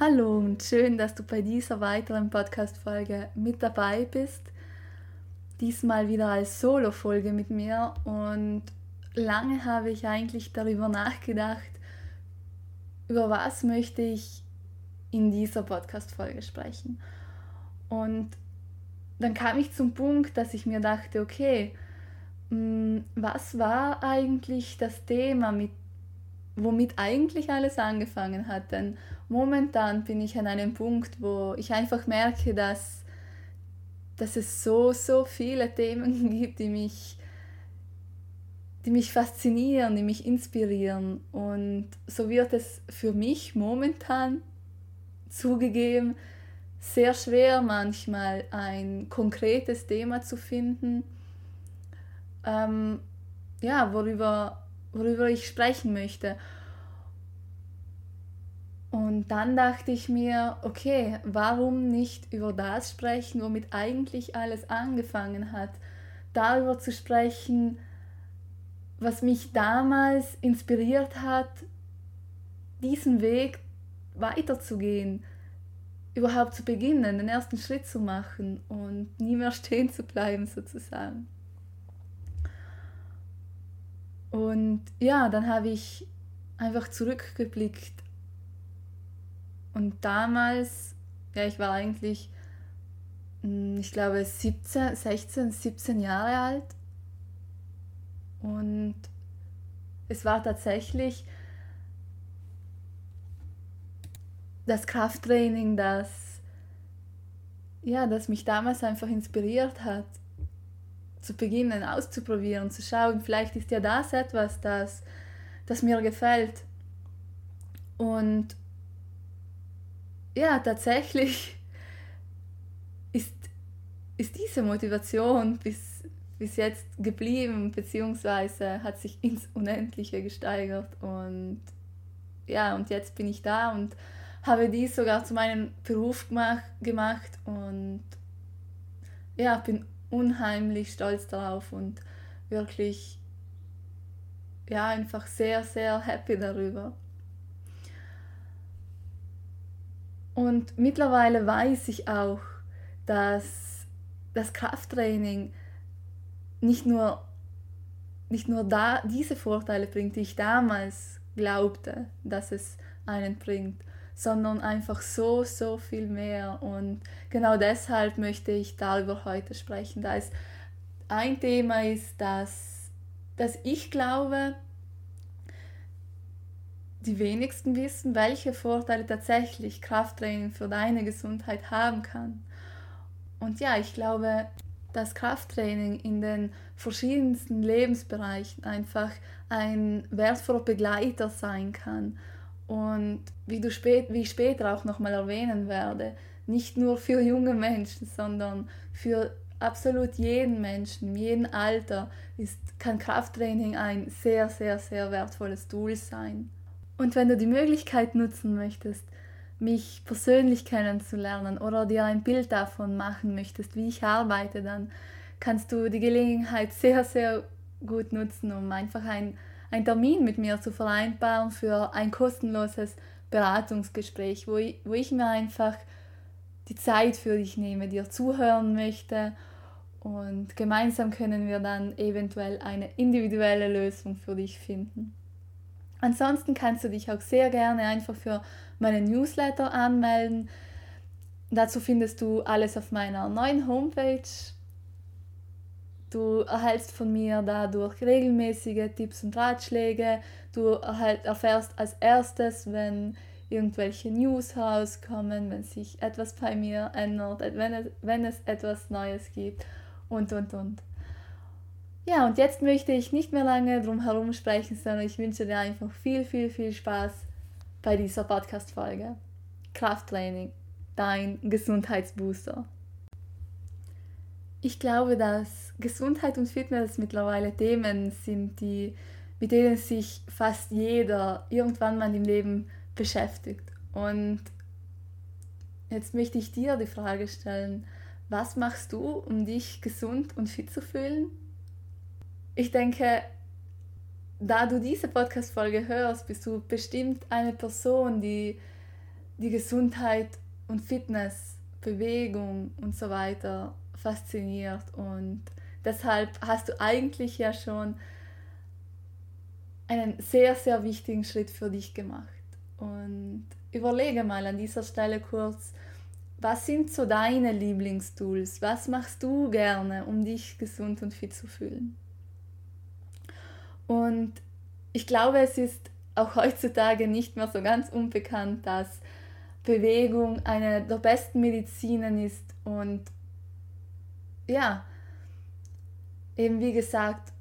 Hallo und schön, dass du bei dieser weiteren Podcast-Folge mit dabei bist. Diesmal wieder als Solo-Folge mit mir und lange habe ich eigentlich darüber nachgedacht, über was möchte ich in dieser Podcast-Folge sprechen. Und dann kam ich zum Punkt, dass ich mir dachte, okay, mm, was war eigentlich das Thema, mit, womit eigentlich alles angefangen hat? Denn momentan bin ich an einem Punkt, wo ich einfach merke, dass, dass es so, so viele Themen gibt, die mich, die mich faszinieren, die mich inspirieren. Und so wird es für mich momentan zugegeben sehr schwer manchmal ein konkretes Thema zu finden, ähm, ja, worüber, worüber ich sprechen möchte. Und dann dachte ich mir, okay, warum nicht über das sprechen, womit eigentlich alles angefangen hat? Darüber zu sprechen, was mich damals inspiriert hat, diesen Weg weiterzugehen, überhaupt zu beginnen, den ersten Schritt zu machen und nie mehr stehen zu bleiben sozusagen. Und ja, dann habe ich einfach zurückgeblickt und damals, ja, ich war eigentlich, hm, ich glaube, 17, 16, 17 Jahre alt. Und es war tatsächlich das Krafttraining, das, ja, das mich damals einfach inspiriert hat, zu beginnen, auszuprobieren, zu schauen, vielleicht ist ja das etwas, das, das mir gefällt. Und ja, tatsächlich ist, ist diese Motivation bis, bis jetzt geblieben, beziehungsweise hat sich ins Unendliche gesteigert. Und ja, und jetzt bin ich da und habe dies sogar zu meinem Beruf gemacht, und ja, bin unheimlich stolz darauf und wirklich ja, einfach sehr, sehr happy darüber. Und mittlerweile weiß ich auch, dass das Krafttraining nicht nur, nicht nur da diese Vorteile bringt, die ich damals glaubte, dass es einen bringt, sondern einfach so, so viel mehr. Und genau deshalb möchte ich darüber heute sprechen, da es ein Thema ist, dass, dass ich glaube, die wenigsten wissen, welche Vorteile tatsächlich Krafttraining für deine Gesundheit haben kann. Und ja, ich glaube, dass Krafttraining in den verschiedensten Lebensbereichen einfach ein wertvoller Begleiter sein kann. Und wie, du spät, wie ich später auch nochmal erwähnen werde, nicht nur für junge Menschen, sondern für absolut jeden Menschen, jeden Alter ist, kann Krafttraining ein sehr, sehr, sehr wertvolles Tool sein. Und wenn du die Möglichkeit nutzen möchtest, mich persönlich kennenzulernen oder dir ein Bild davon machen möchtest, wie ich arbeite, dann kannst du die Gelegenheit sehr, sehr gut nutzen, um einfach ein, einen Termin mit mir zu vereinbaren für ein kostenloses Beratungsgespräch, wo ich, wo ich mir einfach die Zeit für dich nehme, dir zuhören möchte und gemeinsam können wir dann eventuell eine individuelle Lösung für dich finden. Ansonsten kannst du dich auch sehr gerne einfach für meinen Newsletter anmelden. Dazu findest du alles auf meiner neuen Homepage. Du erhältst von mir dadurch regelmäßige Tipps und Ratschläge. Du erfährst als erstes, wenn irgendwelche News rauskommen, wenn sich etwas bei mir ändert, wenn es, wenn es etwas Neues gibt und, und, und. Ja, und jetzt möchte ich nicht mehr lange drum herum sprechen, sondern ich wünsche dir einfach viel, viel, viel Spaß bei dieser Podcast-Folge. Krafttraining, dein Gesundheitsbooster. Ich glaube, dass Gesundheit und Fitness mittlerweile Themen sind, die, mit denen sich fast jeder irgendwann mal im Leben beschäftigt. Und jetzt möchte ich dir die Frage stellen, was machst du, um dich gesund und fit zu fühlen? Ich denke, da du diese Podcast-Folge hörst, bist du bestimmt eine Person, die die Gesundheit und Fitness, Bewegung und so weiter fasziniert. Und deshalb hast du eigentlich ja schon einen sehr, sehr wichtigen Schritt für dich gemacht. Und überlege mal an dieser Stelle kurz, was sind so deine Lieblingstools? Was machst du gerne, um dich gesund und fit zu fühlen? Und ich glaube, es ist auch heutzutage nicht mehr so ganz unbekannt, dass Bewegung eine der besten Medizinen ist und ja, eben wie gesagt,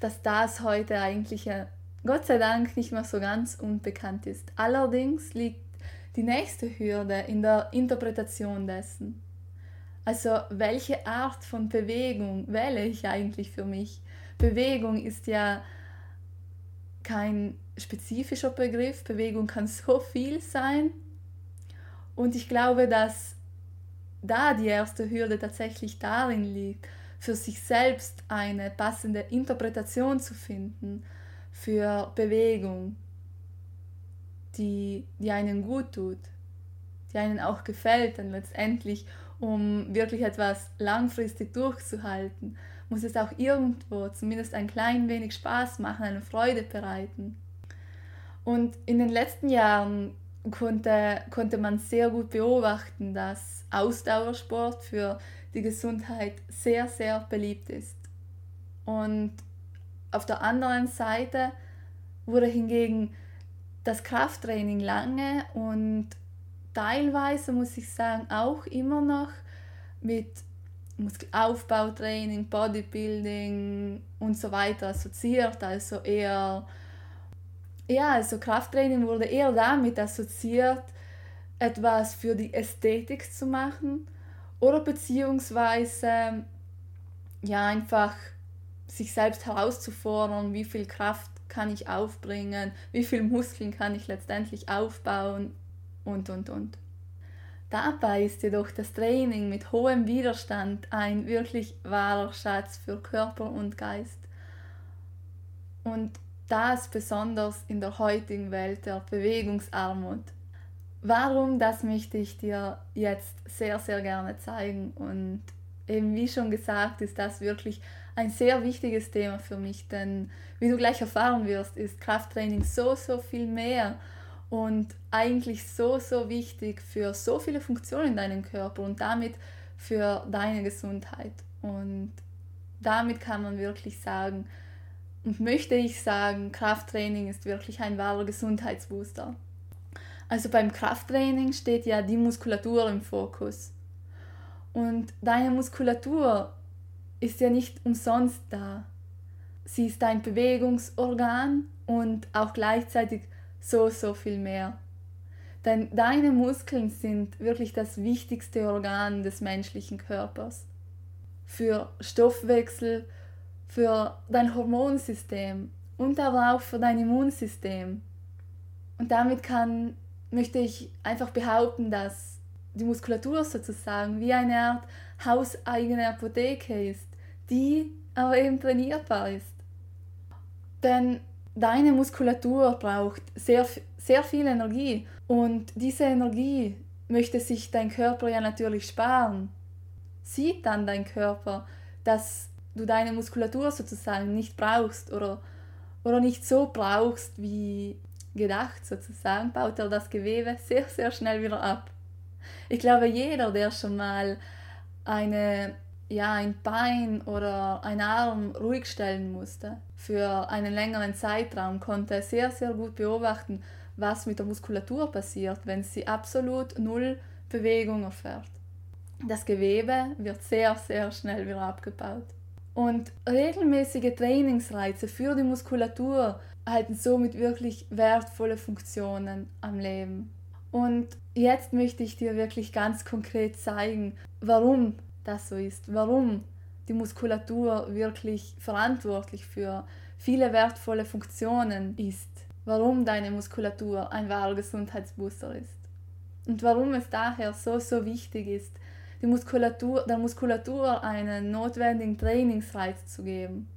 dass das heute eigentlich ja Gott sei Dank nicht mehr so ganz unbekannt ist. Allerdings liegt die nächste Hürde in der Interpretation dessen. Also welche Art von Bewegung wähle ich eigentlich für mich? Bewegung ist ja kein spezifischer Begriff. Bewegung kann so viel sein. Und ich glaube, dass da die erste Hürde tatsächlich darin liegt, für sich selbst eine passende Interpretation zu finden für Bewegung die, die einen gut tut, die einen auch gefällt, dann letztendlich, um wirklich etwas langfristig durchzuhalten, muss es auch irgendwo zumindest ein klein wenig Spaß machen, eine Freude bereiten. Und in den letzten Jahren konnte, konnte man sehr gut beobachten, dass Ausdauersport für die Gesundheit sehr, sehr beliebt ist. Und auf der anderen Seite wurde hingegen das Krafttraining lange und teilweise muss ich sagen auch immer noch mit Muskelaufbautraining, Bodybuilding und so weiter assoziiert. Also eher, ja, also Krafttraining wurde eher damit assoziiert, etwas für die Ästhetik zu machen oder beziehungsweise ja einfach sich selbst herauszufordern, wie viel Kraft kann ich aufbringen, wie viel Muskeln kann ich letztendlich aufbauen und, und, und. Dabei ist jedoch das Training mit hohem Widerstand ein wirklich wahrer Schatz für Körper und Geist. Und das besonders in der heutigen Welt der Bewegungsarmut. Warum, das möchte ich dir jetzt sehr, sehr gerne zeigen. Und eben wie schon gesagt, ist das wirklich ein sehr wichtiges Thema für mich, denn wie du gleich erfahren wirst, ist Krafttraining so, so viel mehr und eigentlich so, so wichtig für so viele Funktionen in deinem Körper und damit für deine Gesundheit. Und damit kann man wirklich sagen, und möchte ich sagen, Krafttraining ist wirklich ein wahrer Gesundheitsbooster. Also beim Krafttraining steht ja die Muskulatur im Fokus. Und deine Muskulatur ist ja nicht umsonst da. Sie ist ein Bewegungsorgan und auch gleichzeitig so, so viel mehr. Denn deine Muskeln sind wirklich das wichtigste Organ des menschlichen Körpers. Für Stoffwechsel, für dein Hormonsystem und aber auch für dein Immunsystem. Und damit kann, möchte ich einfach behaupten, dass die Muskulatur sozusagen wie eine Art hauseigene Apotheke ist, die aber eben trainierbar ist. Denn deine Muskulatur braucht sehr, sehr viel Energie und diese Energie möchte sich dein Körper ja natürlich sparen. Sieht dann dein Körper, dass du deine Muskulatur sozusagen nicht brauchst oder, oder nicht so brauchst wie gedacht sozusagen, baut er das Gewebe sehr, sehr schnell wieder ab. Ich glaube, jeder, der schon mal eine ja, ein Bein oder ein Arm ruhig stellen musste für einen längeren Zeitraum, konnte sehr, sehr gut beobachten, was mit der Muskulatur passiert, wenn sie absolut null Bewegung erfährt. Das Gewebe wird sehr, sehr schnell wieder abgebaut. Und regelmäßige Trainingsreize für die Muskulatur halten somit wirklich wertvolle Funktionen am Leben. Und jetzt möchte ich dir wirklich ganz konkret zeigen, warum das so ist, warum die Muskulatur wirklich verantwortlich für viele wertvolle Funktionen ist, warum deine Muskulatur ein wahrer Gesundheitsbooster ist und warum es daher so, so wichtig ist, die Muskulatur, der Muskulatur einen notwendigen Trainingsreiz zu geben.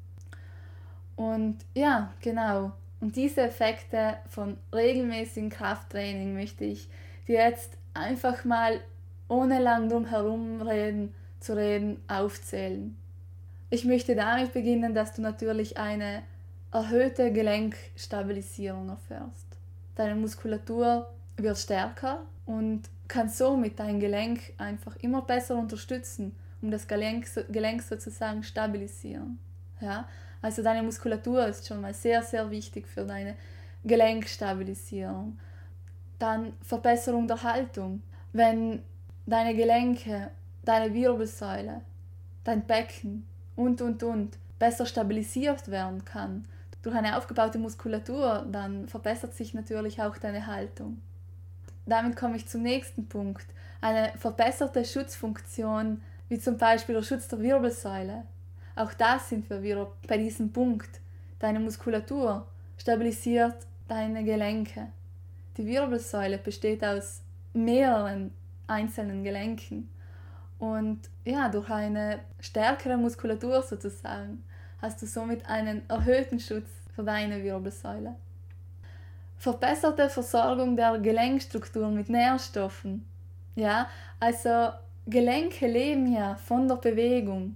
Und ja, genau. Und diese Effekte von regelmäßigem Krafttraining möchte ich die jetzt einfach mal ohne lang drum herum reden, zu reden, aufzählen. Ich möchte damit beginnen, dass du natürlich eine erhöhte Gelenkstabilisierung erfährst. Deine Muskulatur wird stärker und kann somit dein Gelenk einfach immer besser unterstützen, um das Gelenk, Gelenk sozusagen stabilisieren. Ja? Also deine Muskulatur ist schon mal sehr, sehr wichtig für deine Gelenkstabilisierung. Dann Verbesserung der Haltung. Wenn deine Gelenke, deine Wirbelsäule, dein Becken und, und, und besser stabilisiert werden kann, durch eine aufgebaute Muskulatur, dann verbessert sich natürlich auch deine Haltung. Damit komme ich zum nächsten Punkt. Eine verbesserte Schutzfunktion, wie zum Beispiel der Schutz der Wirbelsäule. Auch da sind wir wieder bei diesem Punkt. Deine Muskulatur stabilisiert deine Gelenke. Die Wirbelsäule besteht aus mehreren einzelnen Gelenken. Und ja, durch eine stärkere Muskulatur sozusagen hast du somit einen erhöhten Schutz für deine Wirbelsäule. Verbesserte Versorgung der Gelenkstrukturen mit Nährstoffen. Ja, also Gelenke leben ja von der Bewegung.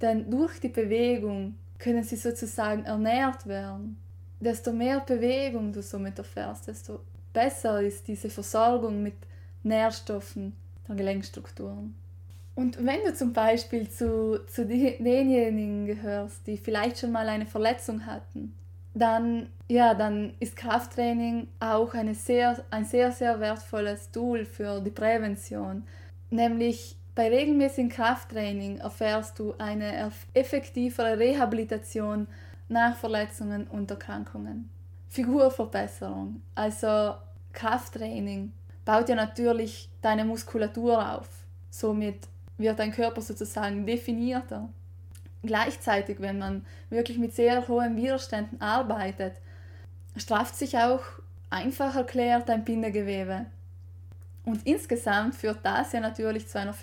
Denn durch die Bewegung können sie sozusagen ernährt werden. Desto mehr Bewegung du somit erfährst, desto besser ist diese Versorgung mit Nährstoffen der Gelenkstrukturen. Und wenn du zum Beispiel zu, zu denjenigen gehörst, die vielleicht schon mal eine Verletzung hatten, dann, ja, dann ist Krafttraining auch eine sehr, ein sehr, sehr wertvolles Tool für die Prävention. Nämlich bei regelmäßigem Krafttraining erfährst du eine effektivere Rehabilitation nach Verletzungen und Erkrankungen. Figurverbesserung, also Krafttraining, baut ja natürlich deine Muskulatur auf. Somit wird dein Körper sozusagen definierter. Gleichzeitig, wenn man wirklich mit sehr hohen Widerständen arbeitet, strafft sich auch einfach erklärt dein Bindegewebe. Und insgesamt führt das ja natürlich zu einer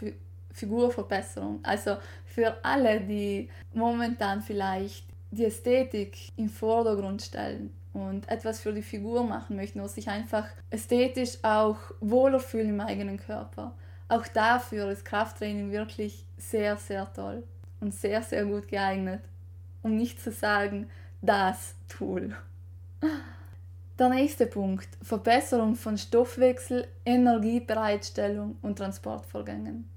Figurverbesserung. Also für alle, die momentan vielleicht die Ästhetik im Vordergrund stellen und etwas für die Figur machen möchten, oder sich einfach ästhetisch auch wohler fühlen im eigenen Körper auch dafür ist Krafttraining wirklich sehr, sehr toll und sehr, sehr gut geeignet, um nicht zu sagen, das Tool. Der nächste Punkt, Verbesserung von Stoffwechsel, Energiebereitstellung und Transportvorgängen.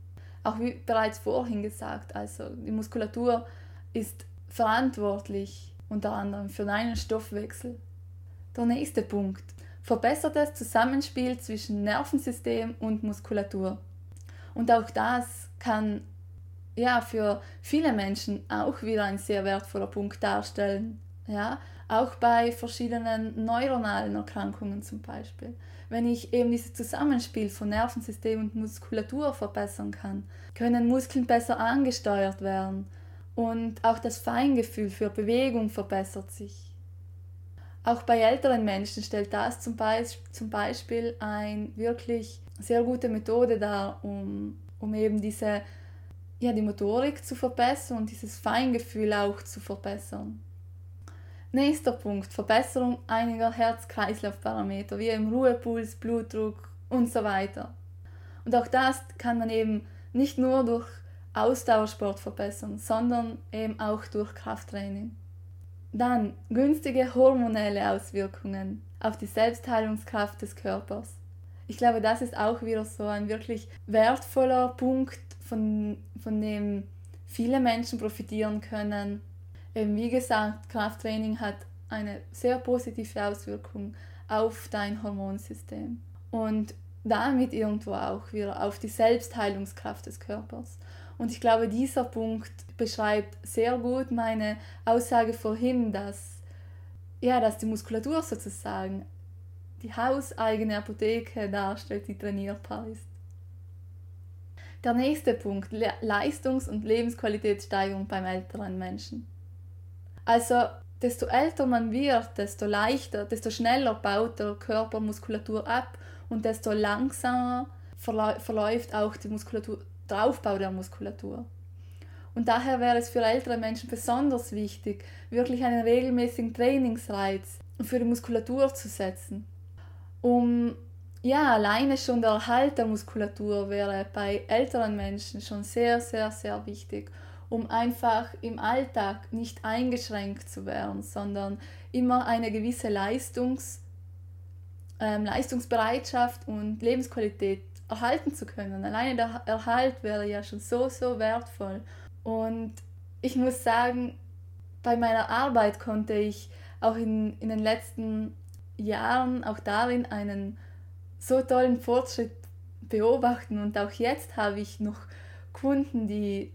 Auch wie bereits vorhin gesagt, also die Muskulatur ist verantwortlich unter anderem für deinen Stoffwechsel. Der nächste Punkt, verbessertes Zusammenspiel zwischen Nervensystem und Muskulatur. Und auch das kann ja für viele Menschen auch wieder ein sehr wertvoller Punkt darstellen. Ja, auch bei verschiedenen neuronalen Erkrankungen zum Beispiel. Wenn ich eben dieses Zusammenspiel von Nervensystem und Muskulatur verbessern kann, können Muskeln besser angesteuert werden und auch das Feingefühl für Bewegung verbessert sich. Auch bei älteren Menschen stellt das zum, Beispiel ein wirklich sehr gute Methode dar, um, um eben diese, ja, die Motorik zu verbessern und dieses Feingefühl auch zu verbessern. Nächster Punkt, Verbesserung einiger Herz-Kreislauf-Parameter, wie im Ruhepuls, Blutdruck und so weiter. Und auch das kann man eben nicht nur durch Ausdauersport verbessern, sondern eben auch durch Krafttraining. Dann günstige hormonelle Auswirkungen auf die Selbstheilungskraft des Körpers ich glaube, das ist auch wieder so ein wirklich wertvoller Punkt, von, von dem viele Menschen profitieren können. Eben wie gesagt, Krafttraining hat eine sehr positive Auswirkung auf dein Hormonsystem und damit irgendwo auch wieder auf die Selbstheilungskraft des Körpers. Und ich glaube, dieser Punkt beschreibt sehr gut meine Aussage vorhin, dass, ja, dass die Muskulatur sozusagen die hauseigene Apotheke darstellt, die trainierbar ist. Der nächste Punkt, Le Leistungs- und Lebensqualitätssteigerung beim älteren Menschen. Also, desto älter man wird, desto leichter, desto schneller baut der Körper Muskulatur ab und desto langsamer verläuft auch die Muskulatur, der Aufbau der Muskulatur. Und daher wäre es für ältere Menschen besonders wichtig, wirklich einen regelmäßigen Trainingsreiz für die Muskulatur zu setzen um ja, alleine schon der Erhalt der Muskulatur wäre bei älteren Menschen schon sehr, sehr, sehr wichtig, um einfach im Alltag nicht eingeschränkt zu werden, sondern immer eine gewisse Leistungs, ähm, Leistungsbereitschaft und Lebensqualität erhalten zu können. Alleine der Erhalt wäre ja schon so, so wertvoll. Und ich muss sagen, bei meiner Arbeit konnte ich auch in, in den letzten Jahren auch darin einen so tollen Fortschritt beobachten. Und auch jetzt habe ich noch Kunden, die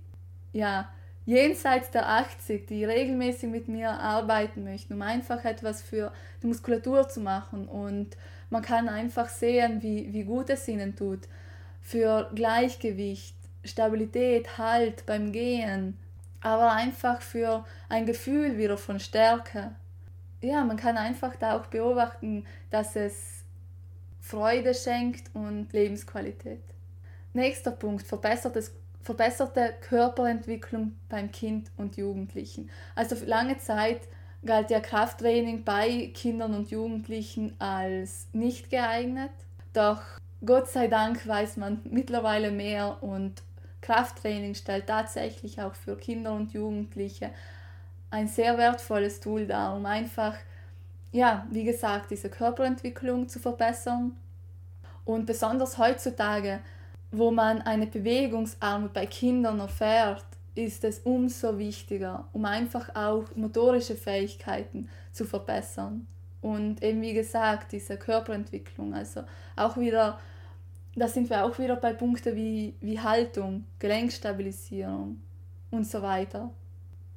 ja jenseits der 80, die regelmäßig mit mir arbeiten möchten, um einfach etwas für die Muskulatur zu machen. Und man kann einfach sehen, wie, wie gut es ihnen tut. Für Gleichgewicht, Stabilität, Halt beim Gehen, aber einfach für ein Gefühl wieder von Stärke. Ja, man kann einfach da auch beobachten, dass es Freude schenkt und Lebensqualität. Nächster Punkt, verbessertes, verbesserte Körperentwicklung beim Kind und Jugendlichen. Also für lange Zeit galt ja Krafttraining bei Kindern und Jugendlichen als nicht geeignet. Doch Gott sei Dank weiß man mittlerweile mehr und Krafttraining stellt tatsächlich auch für Kinder und Jugendliche ein sehr wertvolles Tool dar, um einfach ja, wie gesagt, diese Körperentwicklung zu verbessern. Und besonders heutzutage, wo man eine Bewegungsarmut bei Kindern erfährt, ist es umso wichtiger, um einfach auch motorische Fähigkeiten zu verbessern. Und eben wie gesagt, diese Körperentwicklung, also auch wieder, da sind wir auch wieder bei Punkten wie, wie Haltung, Gelenkstabilisierung und so weiter.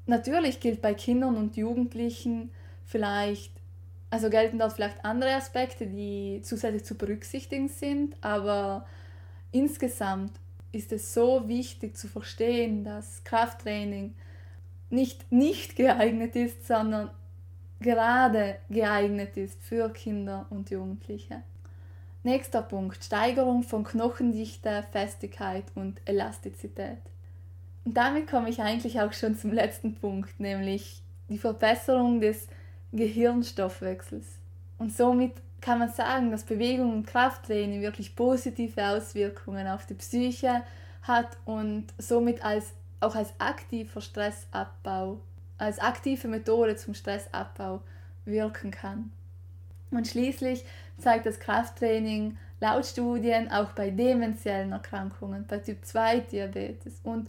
Natürlich gilt bei Kindern und Jugendlichen vielleicht also gelten dort vielleicht andere Aspekte, die zusätzlich zu berücksichtigen sind, aber insgesamt ist es so wichtig zu verstehen, dass Krafttraining nicht nicht geeignet ist, sondern gerade geeignet ist für Kinder und Jugendliche. Nächster Punkt, Steigerung von Knochendichte, Festigkeit und Elastizität. Und damit komme ich eigentlich auch schon zum letzten Punkt, nämlich die Verbesserung des Gehirnstoffwechsels. Und somit kann man sagen, dass Bewegung und Krafttraining wirklich positive Auswirkungen auf die Psyche hat und somit als, auch als aktiver Stressabbau, als aktive Methode zum Stressabbau wirken kann. Und schließlich zeigt das Krafttraining laut Studien auch bei dementiellen Erkrankungen, bei Typ 2 Diabetes und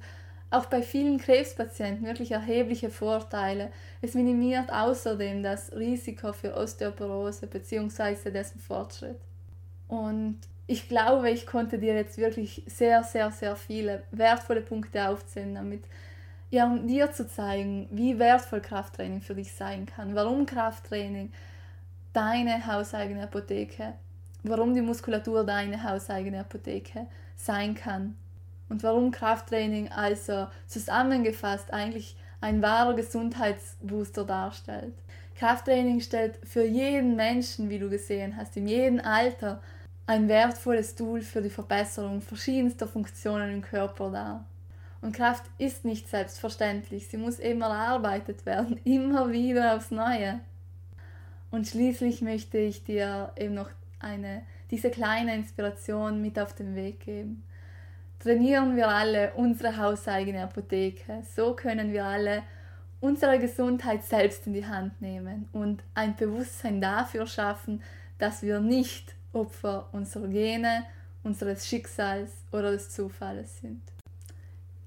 auch bei vielen Krebspatienten wirklich erhebliche Vorteile. Es minimiert außerdem das Risiko für Osteoporose bzw. dessen Fortschritt. Und ich glaube, ich konnte dir jetzt wirklich sehr, sehr, sehr viele wertvolle Punkte aufzählen, damit ja, um dir zu zeigen, wie wertvoll Krafttraining für dich sein kann, warum Krafttraining deine hauseigene Apotheke, warum die Muskulatur deine hauseigene Apotheke sein kann und warum Krafttraining also zusammengefasst eigentlich ein wahrer Gesundheitsbooster darstellt. Krafttraining stellt für jeden Menschen, wie du gesehen hast, in jedem Alter ein wertvolles Tool für die Verbesserung verschiedenster Funktionen im Körper dar. Und Kraft ist nicht selbstverständlich, sie muss eben erarbeitet werden, immer wieder aufs Neue. Und schließlich möchte ich dir eben noch eine, diese kleine Inspiration mit auf den Weg geben trainieren wir alle unsere hauseigene Apotheke. So können wir alle unsere Gesundheit selbst in die Hand nehmen und ein Bewusstsein dafür schaffen, dass wir nicht Opfer unserer Gene, unseres Schicksals oder des Zufalls sind.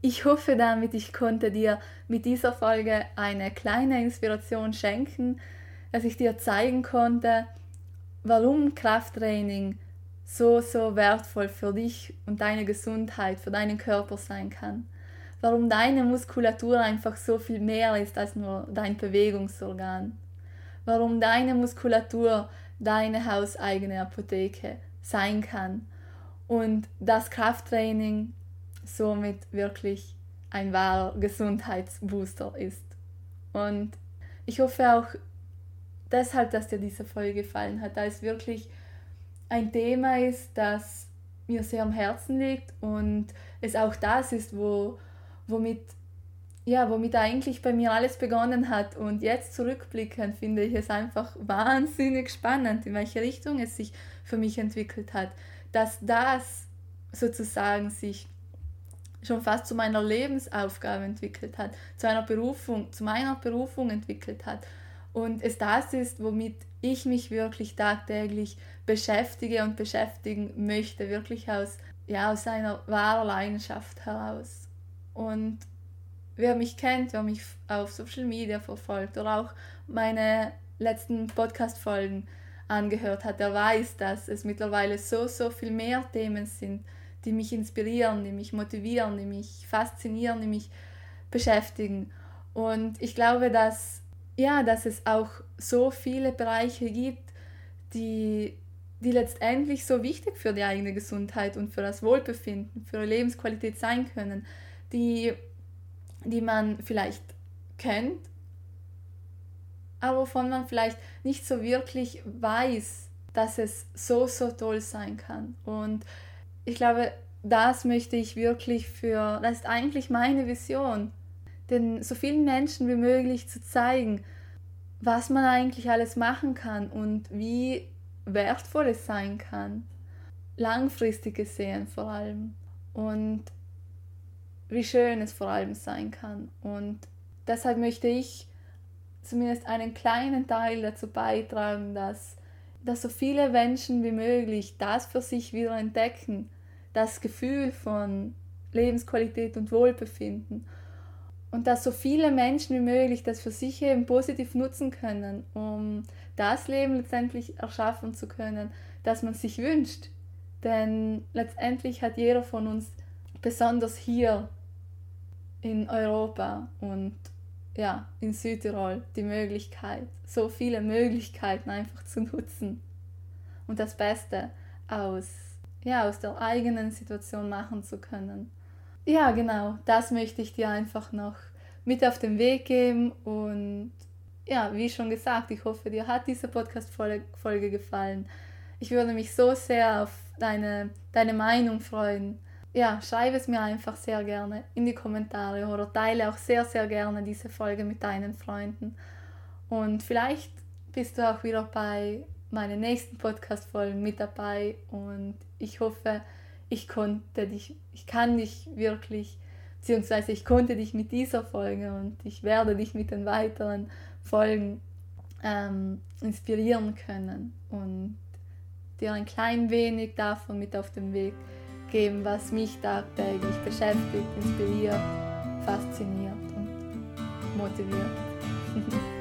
Ich hoffe damit, ich konnte dir mit dieser Folge eine kleine Inspiration schenken, dass ich dir zeigen konnte, warum Krafttraining so, so wertvoll für dich und deine Gesundheit, für deinen Körper sein kann. Warum deine Muskulatur einfach so viel mehr ist als nur dein Bewegungsorgan. Warum deine Muskulatur deine hauseigene Apotheke sein kann. Und das Krafttraining somit wirklich ein wahrer Gesundheitsbooster ist. Und ich hoffe auch deshalb, dass dir diese Folge gefallen hat, da es wirklich ein Thema ist, das mir sehr am Herzen liegt und es auch das ist, wo, womit ja, womit eigentlich bei mir alles begonnen hat. Und jetzt zurückblickend finde ich es einfach wahnsinnig spannend, in welche Richtung es sich für mich entwickelt hat. Dass das sozusagen sich schon fast zu meiner Lebensaufgabe entwickelt hat, zu einer Berufung, zu meiner Berufung entwickelt hat. Und es das ist, womit ich mich wirklich tagtäglich beschäftige und beschäftigen möchte, wirklich aus, ja, aus einer wahren Leidenschaft heraus. Und wer mich kennt, wer mich auf Social Media verfolgt oder auch meine letzten Podcast-Folgen angehört hat, der weiß, dass es mittlerweile so, so viel mehr Themen sind, die mich inspirieren, die mich motivieren, die mich faszinieren, die mich beschäftigen. Und ich glaube, dass, ja, dass es auch so viele Bereiche gibt, die, die letztendlich so wichtig für die eigene Gesundheit und für das Wohlbefinden, für die Lebensqualität sein können, die, die man vielleicht kennt, aber wovon man vielleicht nicht so wirklich weiß, dass es so, so toll sein kann. Und ich glaube, das möchte ich wirklich für, das ist eigentlich meine Vision, den so vielen Menschen wie möglich zu zeigen, was man eigentlich alles machen kann und wie wertvoll es sein kann. Langfristig gesehen vor allem. Und wie schön es vor allem sein kann. Und deshalb möchte ich zumindest einen kleinen Teil dazu beitragen, dass dass so viele Menschen wie möglich das für sich wieder entdecken, das Gefühl von Lebensqualität und Wohlbefinden. Und dass so viele Menschen wie möglich das für sich eben positiv nutzen können, um das Leben letztendlich erschaffen zu können, das man sich wünscht. Denn letztendlich hat jeder von uns, besonders hier in Europa und ja, in Südtirol die Möglichkeit, so viele Möglichkeiten einfach zu nutzen und das Beste aus, ja, aus der eigenen Situation machen zu können. Ja, genau, das möchte ich dir einfach noch mit auf den Weg geben und ja, wie schon gesagt, ich hoffe, dir hat diese Podcast-Folge gefallen. Ich würde mich so sehr auf deine, deine Meinung freuen ja, schreibe es mir einfach sehr gerne in die Kommentare oder teile auch sehr, sehr gerne diese Folge mit deinen Freunden. Und vielleicht bist du auch wieder bei meinen nächsten Podcast-Folgen mit dabei und ich hoffe, ich konnte dich, ich kann dich wirklich, beziehungsweise ich konnte dich mit dieser Folge und ich werde dich mit den weiteren Folgen ähm, inspirieren können und dir ein klein wenig davon mit auf den Weg geben, was mich tagtäglich beschäftigt, inspiriert, fasziniert und motiviert.